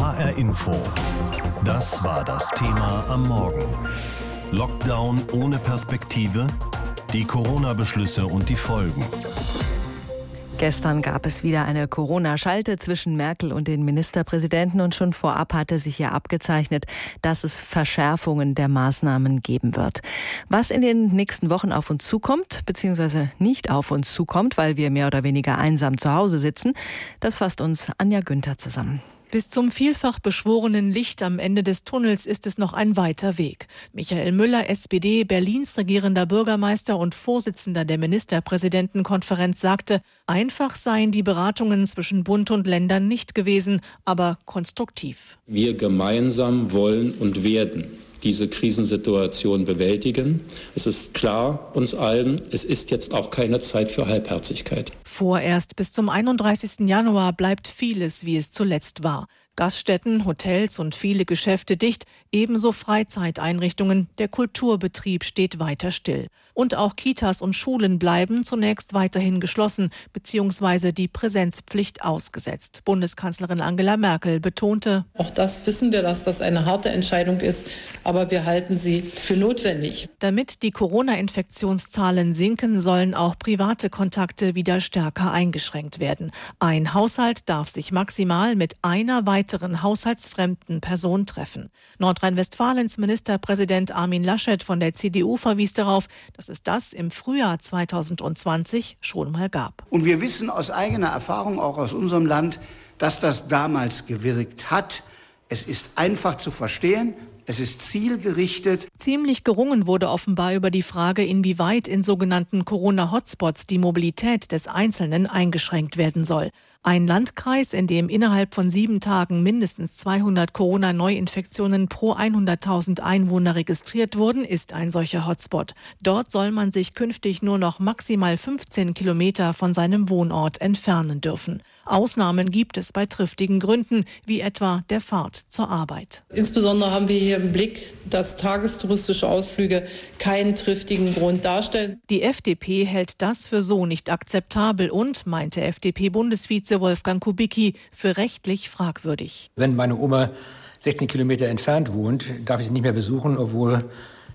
HR Info. Das war das Thema am Morgen. Lockdown ohne Perspektive, die Corona-Beschlüsse und die Folgen. Gestern gab es wieder eine Corona-Schalte zwischen Merkel und den Ministerpräsidenten und schon vorab hatte sich ja abgezeichnet, dass es Verschärfungen der Maßnahmen geben wird. Was in den nächsten Wochen auf uns zukommt, beziehungsweise nicht auf uns zukommt, weil wir mehr oder weniger einsam zu Hause sitzen, das fasst uns Anja Günther zusammen. Bis zum vielfach beschworenen Licht am Ende des Tunnels ist es noch ein weiter Weg. Michael Müller, SPD, Berlins regierender Bürgermeister und Vorsitzender der Ministerpräsidentenkonferenz, sagte, einfach seien die Beratungen zwischen Bund und Ländern nicht gewesen, aber konstruktiv. Wir gemeinsam wollen und werden diese Krisensituation bewältigen. Es ist klar uns allen, es ist jetzt auch keine Zeit für Halbherzigkeit. Vorerst bis zum 31. Januar bleibt vieles, wie es zuletzt war. Gaststätten, Hotels und viele Geschäfte dicht, ebenso Freizeiteinrichtungen, der Kulturbetrieb steht weiter still. Und auch Kitas und Schulen bleiben zunächst weiterhin geschlossen bzw. die Präsenzpflicht ausgesetzt. Bundeskanzlerin Angela Merkel betonte, auch das wissen wir, dass das eine harte Entscheidung ist, aber wir halten sie für notwendig. Damit die Corona-Infektionszahlen sinken, sollen auch private Kontakte wieder stärker eingeschränkt werden. Ein Haushalt darf sich maximal mit einer weiteren haushaltsfremden Person treffen. Nordrhein-Westfalens Ministerpräsident Armin Laschet von der CDU verwies darauf, dass es das im Frühjahr 2020 schon mal gab. Und wir wissen aus eigener Erfahrung, auch aus unserem Land, dass das damals gewirkt hat. Es ist einfach zu verstehen. Es ist zielgerichtet. Ziemlich gerungen wurde offenbar über die Frage, inwieweit in sogenannten Corona-Hotspots die Mobilität des Einzelnen eingeschränkt werden soll. Ein Landkreis, in dem innerhalb von sieben Tagen mindestens 200 Corona-Neuinfektionen pro 100.000 Einwohner registriert wurden, ist ein solcher Hotspot. Dort soll man sich künftig nur noch maximal 15 Kilometer von seinem Wohnort entfernen dürfen. Ausnahmen gibt es bei triftigen Gründen, wie etwa der Fahrt zur Arbeit. Insbesondere haben wir hier im Blick, dass tagestouristische Ausflüge keinen triftigen Grund darstellen. Die FDP hält das für so nicht akzeptabel und, meinte FDP-Bundesvize Wolfgang Kubicki, für rechtlich fragwürdig. Wenn meine Oma 16 Kilometer entfernt wohnt, darf ich sie nicht mehr besuchen, obwohl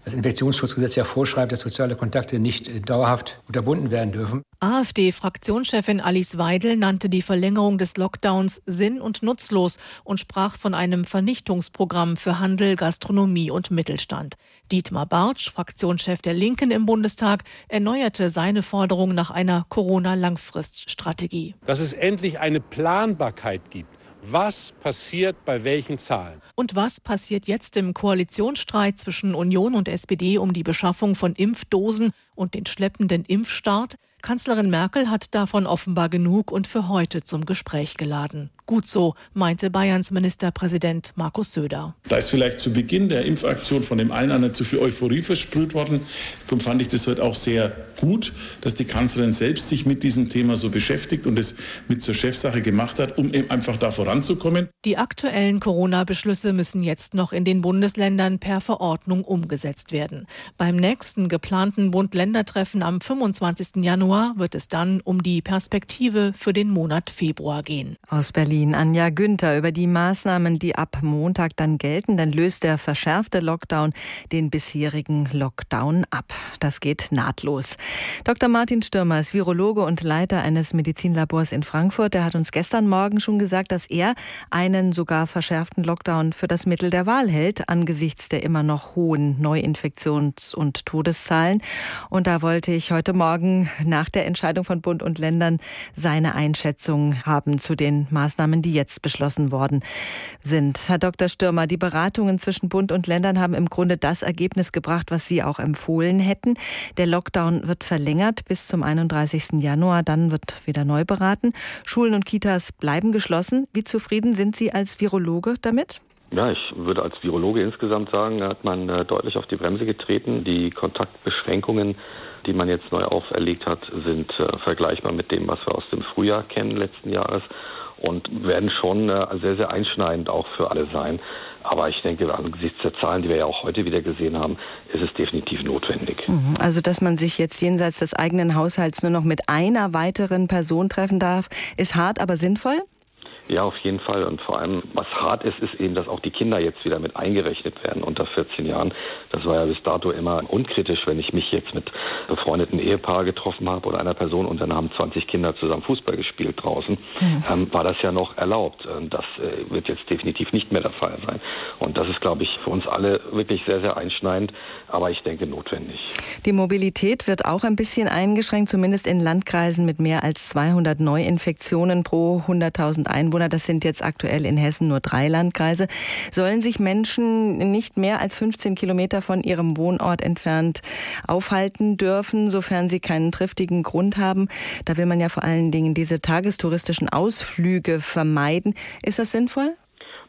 das Infektionsschutzgesetz ja vorschreibt, dass soziale Kontakte nicht äh, dauerhaft unterbunden werden dürfen. AfD-Fraktionschefin Alice Weidel nannte die Verlängerung des Lockdowns sinn- und nutzlos und sprach von einem Vernichtungsprogramm für Handel, Gastronomie und Mittelstand. Dietmar Bartsch, Fraktionschef der Linken im Bundestag, erneuerte seine Forderung nach einer Corona-Langfriststrategie. Dass es endlich eine Planbarkeit gibt was passiert bei welchen Zahlen. Und was passiert jetzt im Koalitionsstreit zwischen Union und SPD um die Beschaffung von Impfdosen und den schleppenden Impfstart? Kanzlerin Merkel hat davon offenbar genug und für heute zum Gespräch geladen. Gut so, meinte Bayerns Ministerpräsident Markus Söder. Da ist vielleicht zu Beginn der Impfaktion von dem einen oder anderen zu viel Euphorie versprüht worden. Darum fand ich das heute auch sehr gut, dass die Kanzlerin selbst sich mit diesem Thema so beschäftigt und es mit zur Chefsache gemacht hat, um eben einfach da voranzukommen. Die aktuellen Corona-Beschlüsse müssen jetzt noch in den Bundesländern per Verordnung umgesetzt werden. Beim nächsten geplanten Bund-Länder-Treffen am 25. Januar wird es dann um die Perspektive für den Monat Februar gehen. Aus Berlin Berlin. Anja Günther über die Maßnahmen, die ab Montag dann gelten. Dann löst der verschärfte Lockdown den bisherigen Lockdown ab. Das geht nahtlos. Dr. Martin Stürmer ist Virologe und Leiter eines Medizinlabors in Frankfurt. Der hat uns gestern Morgen schon gesagt, dass er einen sogar verschärften Lockdown für das Mittel der Wahl hält, angesichts der immer noch hohen Neuinfektions- und Todeszahlen. Und da wollte ich heute Morgen nach der Entscheidung von Bund und Ländern seine Einschätzung haben zu den Maßnahmen Maßnahmen, die jetzt beschlossen worden sind. Herr Dr. Stürmer, die Beratungen zwischen Bund und Ländern haben im Grunde das Ergebnis gebracht, was Sie auch empfohlen hätten. Der Lockdown wird verlängert bis zum 31. Januar, dann wird wieder neu beraten. Schulen und Kitas bleiben geschlossen. Wie zufrieden sind Sie als Virologe damit? Ja, ich würde als Virologe insgesamt sagen, da hat man äh, deutlich auf die Bremse getreten. Die Kontaktbeschränkungen, die man jetzt neu auferlegt hat, sind äh, vergleichbar mit dem, was wir aus dem Frühjahr kennen letzten Jahres und werden schon äh, sehr, sehr einschneidend auch für alle sein. Aber ich denke, angesichts der Zahlen, die wir ja auch heute wieder gesehen haben, ist es definitiv notwendig. Mhm. Also, dass man sich jetzt jenseits des eigenen Haushalts nur noch mit einer weiteren Person treffen darf, ist hart, aber sinnvoll? Ja, auf jeden Fall. Und vor allem, was hart ist, ist eben, dass auch die Kinder jetzt wieder mit eingerechnet werden unter 14 Jahren. Das war ja bis dato immer unkritisch, wenn ich mich jetzt mit befreundeten Ehepaar getroffen habe oder einer Person und dann haben 20 Kinder zusammen Fußball gespielt draußen, mhm. ähm, war das ja noch erlaubt. Das äh, wird jetzt definitiv nicht mehr der Fall sein. Und das ist, glaube ich, für uns alle wirklich sehr, sehr einschneidend, aber ich denke notwendig. Die Mobilität wird auch ein bisschen eingeschränkt, zumindest in Landkreisen mit mehr als 200 Neuinfektionen pro 100.000 Einwohner. Das sind jetzt aktuell in Hessen nur drei Landkreise. Sollen sich Menschen nicht mehr als 15 Kilometer von ihrem Wohnort entfernt aufhalten dürfen, sofern sie keinen triftigen Grund haben? Da will man ja vor allen Dingen diese tagestouristischen Ausflüge vermeiden. Ist das sinnvoll?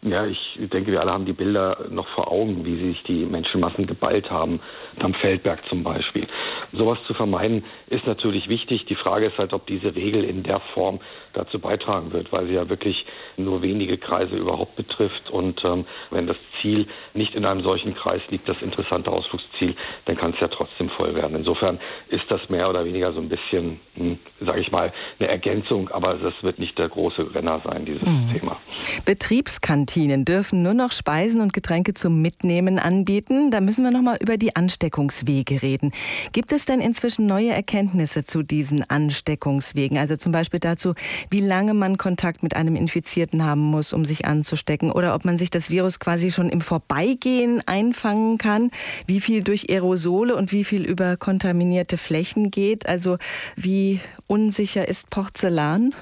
Ja, ich denke, wir alle haben die Bilder noch vor Augen, wie sich die Menschenmassen geballt haben, am Feldberg zum Beispiel. Sowas zu vermeiden ist natürlich wichtig. Die Frage ist halt, ob diese Regel in der Form dazu beitragen wird, weil sie ja wirklich nur wenige Kreise überhaupt betrifft. Und ähm, wenn das Ziel nicht in einem solchen Kreis liegt, das interessante Ausflugsziel, dann kann es ja trotzdem voll werden. Insofern ist das mehr oder weniger so ein bisschen, hm, sage ich mal, eine Ergänzung, aber das wird nicht der große Renner sein, dieses mhm. Thema. Betriebskantinen dürfen nur noch Speisen und Getränke zum Mitnehmen anbieten. Da müssen wir noch mal über die Ansteckungswege reden. Gibt es denn inzwischen neue Erkenntnisse zu diesen Ansteckungswegen? Also zum Beispiel dazu, wie lange man Kontakt mit einem Infizierten haben muss, um sich anzustecken oder ob man sich das Virus quasi schon im Vorbeigehen einfangen kann, wie viel durch Aerosole und wie viel über kontaminierte Flächen geht, also wie unsicher ist Porzellan?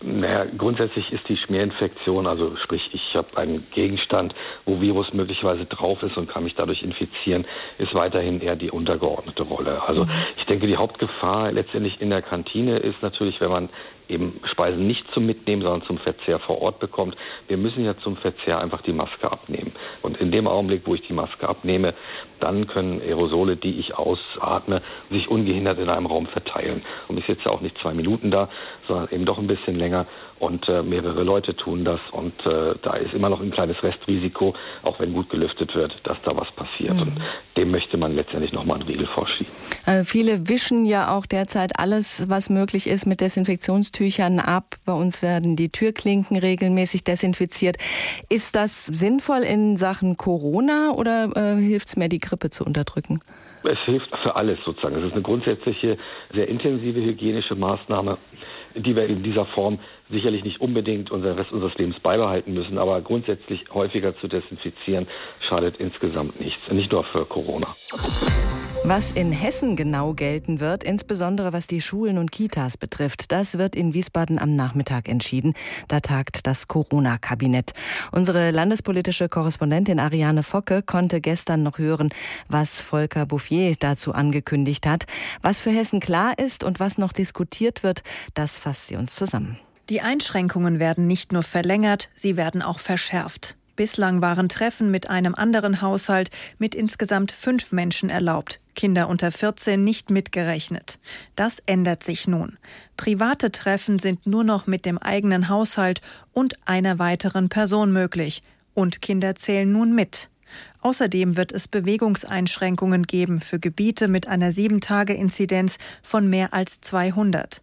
Naja, grundsätzlich ist die Schmierinfektion, also sprich, ich habe einen Gegenstand, wo Virus möglicherweise drauf ist und kann mich dadurch infizieren, ist weiterhin eher die untergeordnete Rolle. Also mhm. ich denke, die Hauptgefahr letztendlich in der Kantine ist natürlich, wenn man eben Speisen nicht zum Mitnehmen, sondern zum Verzehr vor Ort bekommt. Wir müssen ja zum Verzehr einfach die Maske abnehmen. Und in dem Augenblick, wo ich die Maske abnehme, dann können Aerosole, die ich ausatme, sich ungehindert in einem Raum verteilen. Und ich sitze auch nicht zwei Minuten da, sondern eben doch ein bisschen länger und äh, mehrere Leute tun das und äh, da ist immer noch ein kleines Restrisiko, auch wenn gut gelüftet wird, dass da was passiert mhm. und dem möchte man letztendlich nochmal einen Riegel vorschieben. Also viele wischen ja auch derzeit alles, was möglich ist, mit Desinfektionstüchern ab. Bei uns werden die Türklinken regelmäßig desinfiziert. Ist das sinnvoll in Sachen Corona oder äh, hilft es mehr, die Grippe zu unterdrücken? Es hilft für alles sozusagen. Es ist eine grundsätzliche, sehr intensive hygienische Maßnahme, die wir in dieser Form sicherlich nicht unbedingt unseren Rest unseres Lebens beibehalten müssen, aber grundsätzlich häufiger zu desinfizieren schadet insgesamt nichts, nicht nur für Corona. Was in Hessen genau gelten wird, insbesondere was die Schulen und Kitas betrifft, das wird in Wiesbaden am Nachmittag entschieden. Da tagt das Corona-Kabinett. Unsere landespolitische Korrespondentin Ariane Focke konnte gestern noch hören, was Volker Bouffier dazu angekündigt hat. Was für Hessen klar ist und was noch diskutiert wird, das fasst sie uns zusammen. Die Einschränkungen werden nicht nur verlängert, sie werden auch verschärft. Bislang waren Treffen mit einem anderen Haushalt mit insgesamt fünf Menschen erlaubt, Kinder unter 14 nicht mitgerechnet. Das ändert sich nun. Private Treffen sind nur noch mit dem eigenen Haushalt und einer weiteren Person möglich. Und Kinder zählen nun mit. Außerdem wird es Bewegungseinschränkungen geben für Gebiete mit einer 7-Tage-Inzidenz von mehr als 200.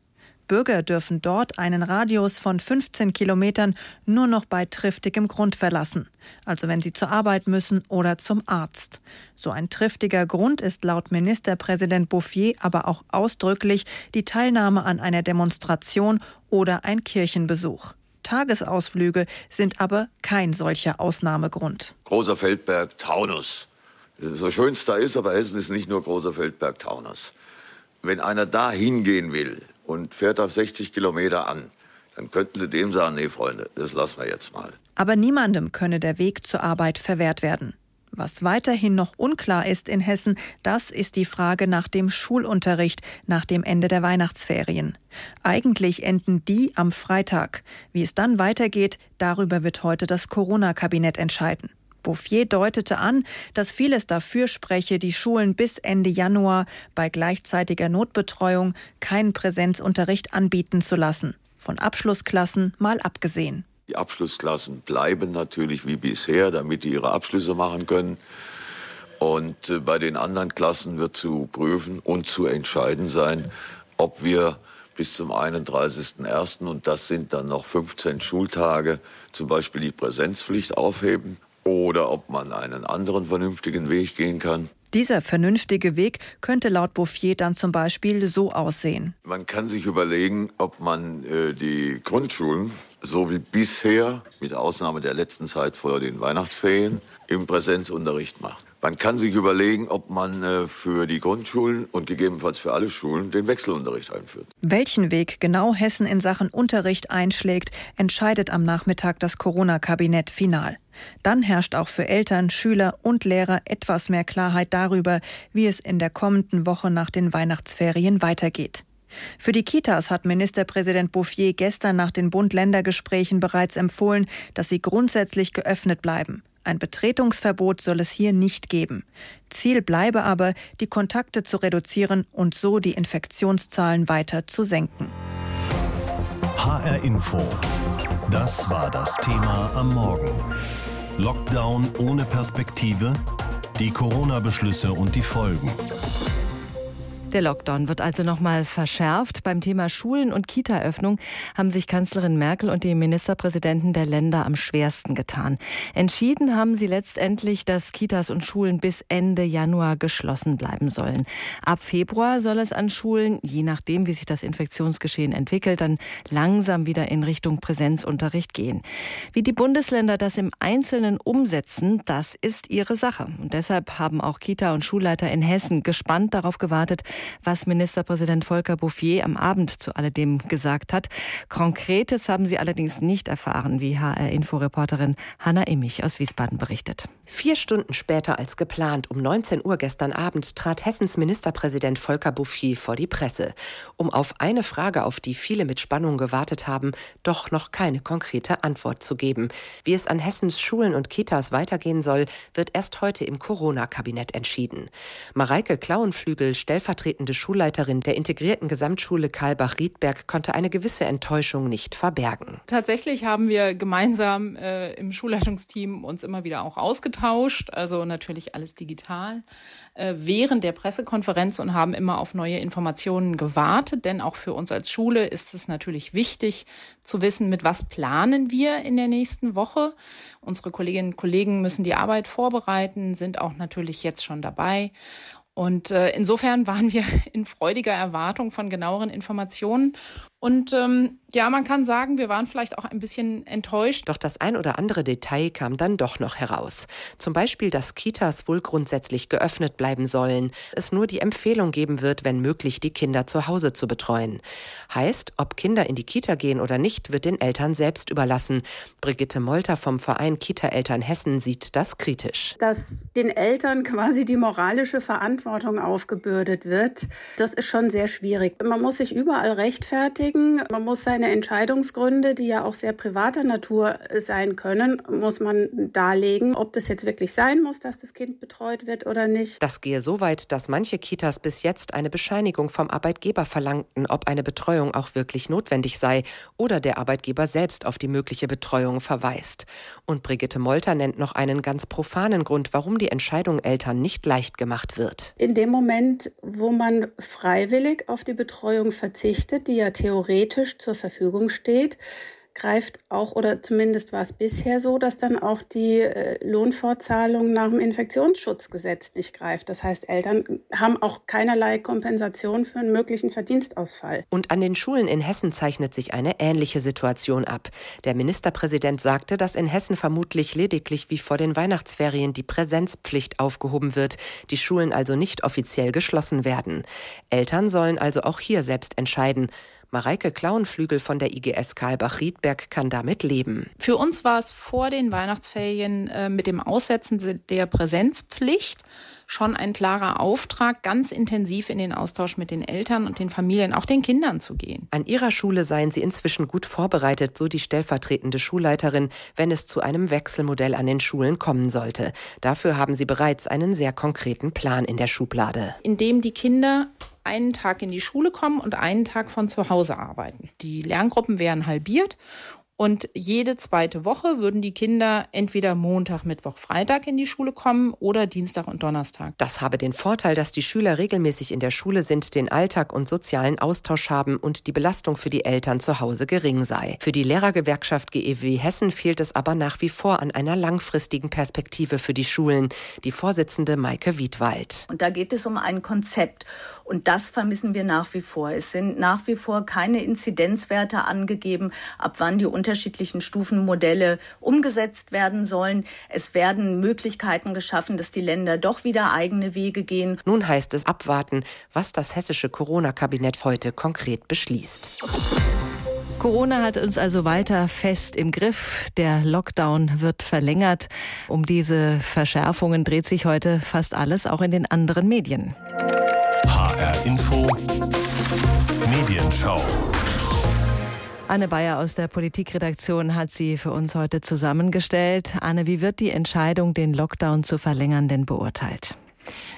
Bürger dürfen dort einen Radius von 15 Kilometern nur noch bei triftigem Grund verlassen, also wenn sie zur Arbeit müssen oder zum Arzt. So ein triftiger Grund ist laut Ministerpräsident Bouffier aber auch ausdrücklich die Teilnahme an einer Demonstration oder ein Kirchenbesuch. Tagesausflüge sind aber kein solcher Ausnahmegrund. Großer Feldberg, Taunus. So schön es da ist, aber Hessen ist nicht nur großer Feldberg, Taunus. Wenn einer da hingehen will, und fährt auf 60 Kilometer an, dann könnten Sie dem sagen, nee, Freunde, das lassen wir jetzt mal. Aber niemandem könne der Weg zur Arbeit verwehrt werden. Was weiterhin noch unklar ist in Hessen, das ist die Frage nach dem Schulunterricht nach dem Ende der Weihnachtsferien. Eigentlich enden die am Freitag. Wie es dann weitergeht, darüber wird heute das Corona-Kabinett entscheiden. Bouffier deutete an, dass vieles dafür spreche, die Schulen bis Ende Januar bei gleichzeitiger Notbetreuung keinen Präsenzunterricht anbieten zu lassen. Von Abschlussklassen mal abgesehen. Die Abschlussklassen bleiben natürlich wie bisher, damit die ihre Abschlüsse machen können. Und äh, bei den anderen Klassen wird zu prüfen und zu entscheiden sein, ob wir bis zum 31.01. und das sind dann noch 15 Schultage, zum Beispiel die Präsenzpflicht aufheben oder ob man einen anderen vernünftigen Weg gehen kann. Dieser vernünftige Weg könnte laut Bouffier dann zum Beispiel so aussehen. Man kann sich überlegen, ob man äh, die Grundschulen so wie bisher, mit Ausnahme der letzten Zeit vor den Weihnachtsferien, im Präsenzunterricht macht. Man kann sich überlegen, ob man äh, für die Grundschulen und gegebenenfalls für alle Schulen den Wechselunterricht einführt. Welchen Weg genau Hessen in Sachen Unterricht einschlägt, entscheidet am Nachmittag das Corona-Kabinett final. Dann herrscht auch für Eltern, Schüler und Lehrer etwas mehr Klarheit darüber, wie es in der kommenden Woche nach den Weihnachtsferien weitergeht. Für die Kitas hat Ministerpräsident Bouffier gestern nach den Bund-Länder-Gesprächen bereits empfohlen, dass sie grundsätzlich geöffnet bleiben. Ein Betretungsverbot soll es hier nicht geben. Ziel bleibe aber, die Kontakte zu reduzieren und so die Infektionszahlen weiter zu senken. HR Info. Das war das Thema am Morgen. Lockdown ohne Perspektive, die Corona-Beschlüsse und die Folgen. Der Lockdown wird also nochmal verschärft. Beim Thema Schulen- und Kita-Öffnung haben sich Kanzlerin Merkel und die Ministerpräsidenten der Länder am schwersten getan. Entschieden haben sie letztendlich, dass Kitas und Schulen bis Ende Januar geschlossen bleiben sollen. Ab Februar soll es an Schulen, je nachdem, wie sich das Infektionsgeschehen entwickelt, dann langsam wieder in Richtung Präsenzunterricht gehen. Wie die Bundesländer das im Einzelnen umsetzen, das ist ihre Sache. Und deshalb haben auch Kita- und Schulleiter in Hessen gespannt darauf gewartet, was Ministerpräsident Volker Bouffier am Abend zu alledem gesagt hat. Konkretes haben sie allerdings nicht erfahren, wie HR-Inforeporterin Hanna Immich aus Wiesbaden berichtet. Vier Stunden später als geplant, um 19 Uhr gestern Abend, trat Hessens Ministerpräsident Volker Bouffier vor die Presse, um auf eine Frage, auf die viele mit Spannung gewartet haben, doch noch keine konkrete Antwort zu geben. Wie es an Hessens Schulen und Kitas weitergehen soll, wird erst heute im Corona-Kabinett entschieden. Mareike Klauenflügel, stellvertretende stellvertretende Schulleiterin der integrierten Gesamtschule Karlbach-Riedberg konnte eine gewisse Enttäuschung nicht verbergen. Tatsächlich haben wir gemeinsam äh, im Schulleitungsteam uns immer wieder auch ausgetauscht, also natürlich alles digital, äh, während der Pressekonferenz und haben immer auf neue Informationen gewartet, denn auch für uns als Schule ist es natürlich wichtig zu wissen, mit was planen wir in der nächsten Woche. Unsere Kolleginnen und Kollegen müssen die Arbeit vorbereiten, sind auch natürlich jetzt schon dabei. Und äh, insofern waren wir in freudiger Erwartung von genaueren Informationen. Und ähm, ja, man kann sagen, wir waren vielleicht auch ein bisschen enttäuscht. Doch das ein oder andere Detail kam dann doch noch heraus. Zum Beispiel, dass Kitas wohl grundsätzlich geöffnet bleiben sollen, es nur die Empfehlung geben wird, wenn möglich, die Kinder zu Hause zu betreuen. Heißt, ob Kinder in die Kita gehen oder nicht, wird den Eltern selbst überlassen. Brigitte Molter vom Verein Kita-Eltern Hessen sieht das kritisch. Dass den Eltern quasi die moralische Verantwortung aufgebürdet wird, das ist schon sehr schwierig. Man muss sich überall rechtfertigen beschäftigen. Man muss seine Entscheidungsgründe, die ja auch sehr privater Natur sein können, muss man darlegen, ob das jetzt wirklich sein muss, dass das Kind betreut wird oder nicht. Das gehe so weit, dass manche Kitas bis jetzt eine Bescheinigung vom Arbeitgeber verlangten, ob eine Betreuung auch wirklich notwendig sei oder der Arbeitgeber selbst auf die mögliche Betreuung verweist. Und Brigitte Molter nennt noch einen ganz profanen Grund, warum die Entscheidung Eltern nicht leicht gemacht wird. In dem Moment, wo man freiwillig auf die Betreuung verzichtet, die ja theoretisch theoretisch zur Verfügung steht, greift auch, oder zumindest war es bisher so, dass dann auch die äh, Lohnfortzahlung nach dem Infektionsschutzgesetz nicht greift. Das heißt, Eltern haben auch keinerlei Kompensation für einen möglichen Verdienstausfall. Und an den Schulen in Hessen zeichnet sich eine ähnliche Situation ab. Der Ministerpräsident sagte, dass in Hessen vermutlich lediglich wie vor den Weihnachtsferien die Präsenzpflicht aufgehoben wird, die Schulen also nicht offiziell geschlossen werden. Eltern sollen also auch hier selbst entscheiden, Mareike Klauenflügel von der IGS Karlbach-Riedberg kann damit leben. Für uns war es vor den Weihnachtsferien äh, mit dem Aussetzen der Präsenzpflicht schon ein klarer Auftrag, ganz intensiv in den Austausch mit den Eltern und den Familien, auch den Kindern zu gehen. An ihrer Schule seien sie inzwischen gut vorbereitet, so die stellvertretende Schulleiterin, wenn es zu einem Wechselmodell an den Schulen kommen sollte. Dafür haben sie bereits einen sehr konkreten Plan in der Schublade. Indem die Kinder einen Tag in die Schule kommen und einen Tag von zu Hause arbeiten. Die Lerngruppen wären halbiert Und jede zweite Woche würden die Kinder entweder Montag, Mittwoch, Freitag in die Schule kommen oder Dienstag und Donnerstag. Das habe den Vorteil, dass die Schüler regelmäßig in der Schule sind, den Alltag und sozialen Austausch haben und die Belastung für die Eltern zu Hause gering sei. Für die Lehrergewerkschaft GEW Hessen fehlt es aber nach wie vor an einer langfristigen Perspektive für die Schulen. Die Vorsitzende Maike Wiedwald. Und da geht es um ein Konzept. Und das vermissen wir nach wie vor. Es sind nach wie vor keine Inzidenzwerte angegeben, ab wann die unterschiedlichen Stufenmodelle umgesetzt werden sollen. Es werden Möglichkeiten geschaffen, dass die Länder doch wieder eigene Wege gehen. Nun heißt es abwarten, was das hessische Corona-Kabinett heute konkret beschließt. Corona hat uns also weiter fest im Griff. Der Lockdown wird verlängert. Um diese Verschärfungen dreht sich heute fast alles, auch in den anderen Medien. HR Info Medienschau. Anne Bayer aus der Politikredaktion hat sie für uns heute zusammengestellt. Anne, wie wird die Entscheidung, den Lockdown zu verlängern, denn beurteilt?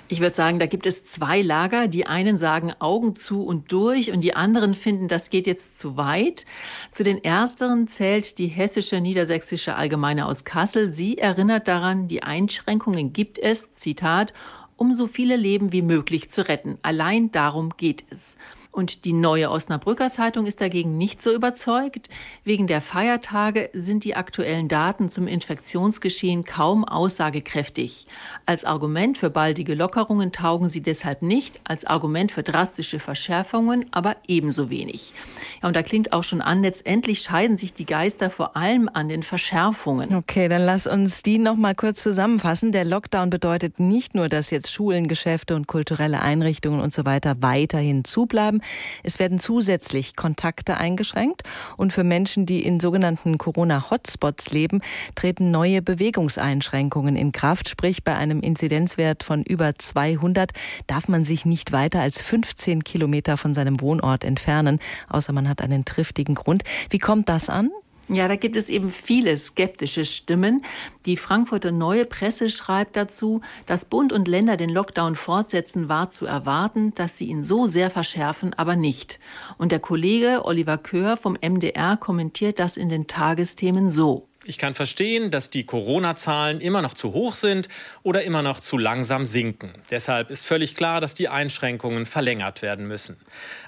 Ich würde sagen, da gibt es zwei Lager. Die einen sagen Augen zu und durch und die anderen finden, das geht jetzt zu weit. Zu den ersteren zählt die hessische Niedersächsische Allgemeine aus Kassel. Sie erinnert daran, die Einschränkungen gibt es, Zitat, um so viele Leben wie möglich zu retten. Allein darum geht es. Und die neue Osnabrücker Zeitung ist dagegen nicht so überzeugt. Wegen der Feiertage sind die aktuellen Daten zum Infektionsgeschehen kaum aussagekräftig. Als Argument für baldige Lockerungen taugen sie deshalb nicht, als Argument für drastische Verschärfungen aber ebenso wenig. Ja, und da klingt auch schon an, letztendlich scheiden sich die Geister vor allem an den Verschärfungen. Okay, dann lass uns die noch mal kurz zusammenfassen. Der Lockdown bedeutet nicht nur, dass jetzt Schulen, Geschäfte und kulturelle Einrichtungen und so weiter weiterhin zubleiben. Es werden zusätzlich Kontakte eingeschränkt und für Menschen, die in sogenannten Corona-Hotspots leben, treten neue Bewegungseinschränkungen in Kraft. Sprich, bei einem Inzidenzwert von über 200 darf man sich nicht weiter als 15 Kilometer von seinem Wohnort entfernen, außer man hat einen triftigen Grund. Wie kommt das an? Ja, da gibt es eben viele skeptische Stimmen. Die Frankfurter Neue Presse schreibt dazu, dass Bund und Länder den Lockdown fortsetzen, war zu erwarten, dass sie ihn so sehr verschärfen, aber nicht. Und der Kollege Oliver Köhr vom MDR kommentiert das in den Tagesthemen so. Ich kann verstehen, dass die Corona-Zahlen immer noch zu hoch sind oder immer noch zu langsam sinken. Deshalb ist völlig klar, dass die Einschränkungen verlängert werden müssen.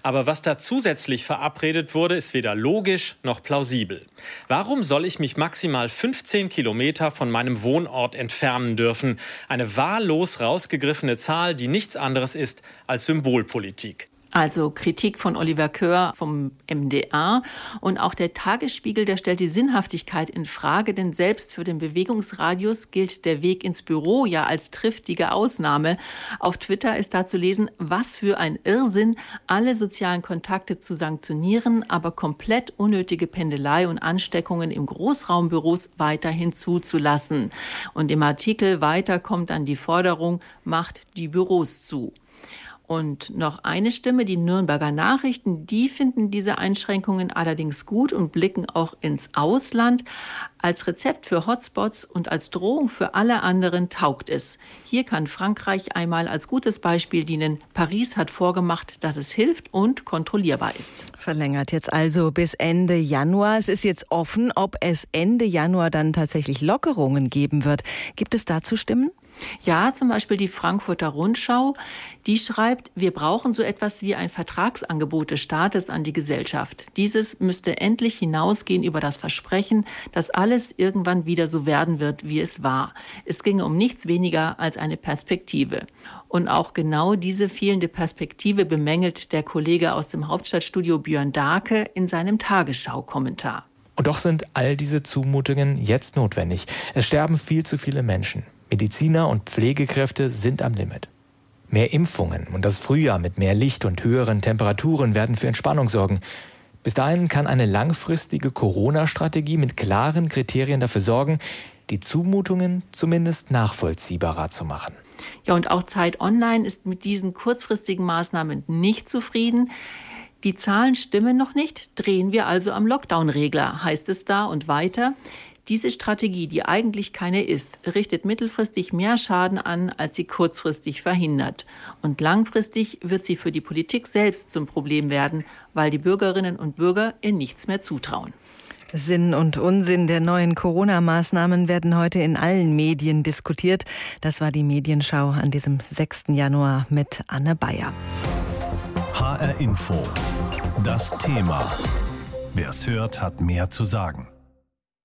Aber was da zusätzlich verabredet wurde, ist weder logisch noch plausibel. Warum soll ich mich maximal 15 Kilometer von meinem Wohnort entfernen dürfen? Eine wahllos rausgegriffene Zahl, die nichts anderes ist als Symbolpolitik. Also Kritik von Oliver Köhr vom MDA und auch der Tagesspiegel, der stellt die Sinnhaftigkeit in Frage, denn selbst für den Bewegungsradius gilt der Weg ins Büro ja als triftige Ausnahme. Auf Twitter ist da zu lesen, was für ein Irrsinn, alle sozialen Kontakte zu sanktionieren, aber komplett unnötige Pendelei und Ansteckungen im Großraumbüros weiterhin zuzulassen. Und im Artikel weiter kommt dann die Forderung, macht die Büros zu. Und noch eine Stimme, die Nürnberger Nachrichten, die finden diese Einschränkungen allerdings gut und blicken auch ins Ausland. Als Rezept für Hotspots und als Drohung für alle anderen taugt es. Hier kann Frankreich einmal als gutes Beispiel dienen. Paris hat vorgemacht, dass es hilft und kontrollierbar ist. Verlängert jetzt also bis Ende Januar. Es ist jetzt offen, ob es Ende Januar dann tatsächlich Lockerungen geben wird. Gibt es dazu Stimmen? Ja, zum Beispiel die Frankfurter Rundschau, die schreibt, wir brauchen so etwas wie ein Vertragsangebot des Staates an die Gesellschaft. Dieses müsste endlich hinausgehen über das Versprechen, dass alles irgendwann wieder so werden wird, wie es war. Es ginge um nichts weniger als eine Perspektive. Und auch genau diese fehlende Perspektive bemängelt der Kollege aus dem Hauptstadtstudio Björn Darke in seinem Tagesschau-Kommentar. Und doch sind all diese Zumutungen jetzt notwendig. Es sterben viel zu viele Menschen. Mediziner und Pflegekräfte sind am Limit. Mehr Impfungen und das Frühjahr mit mehr Licht und höheren Temperaturen werden für Entspannung sorgen. Bis dahin kann eine langfristige Corona-Strategie mit klaren Kriterien dafür sorgen, die Zumutungen zumindest nachvollziehbarer zu machen. Ja, und auch Zeit Online ist mit diesen kurzfristigen Maßnahmen nicht zufrieden. Die Zahlen stimmen noch nicht, drehen wir also am Lockdown-Regler, heißt es da und weiter. Diese Strategie, die eigentlich keine ist, richtet mittelfristig mehr Schaden an, als sie kurzfristig verhindert. Und langfristig wird sie für die Politik selbst zum Problem werden, weil die Bürgerinnen und Bürger ihr nichts mehr zutrauen. Sinn und Unsinn der neuen Corona-Maßnahmen werden heute in allen Medien diskutiert. Das war die Medienschau an diesem 6. Januar mit Anne Bayer. HR Info. Das Thema. Wer es hört, hat mehr zu sagen.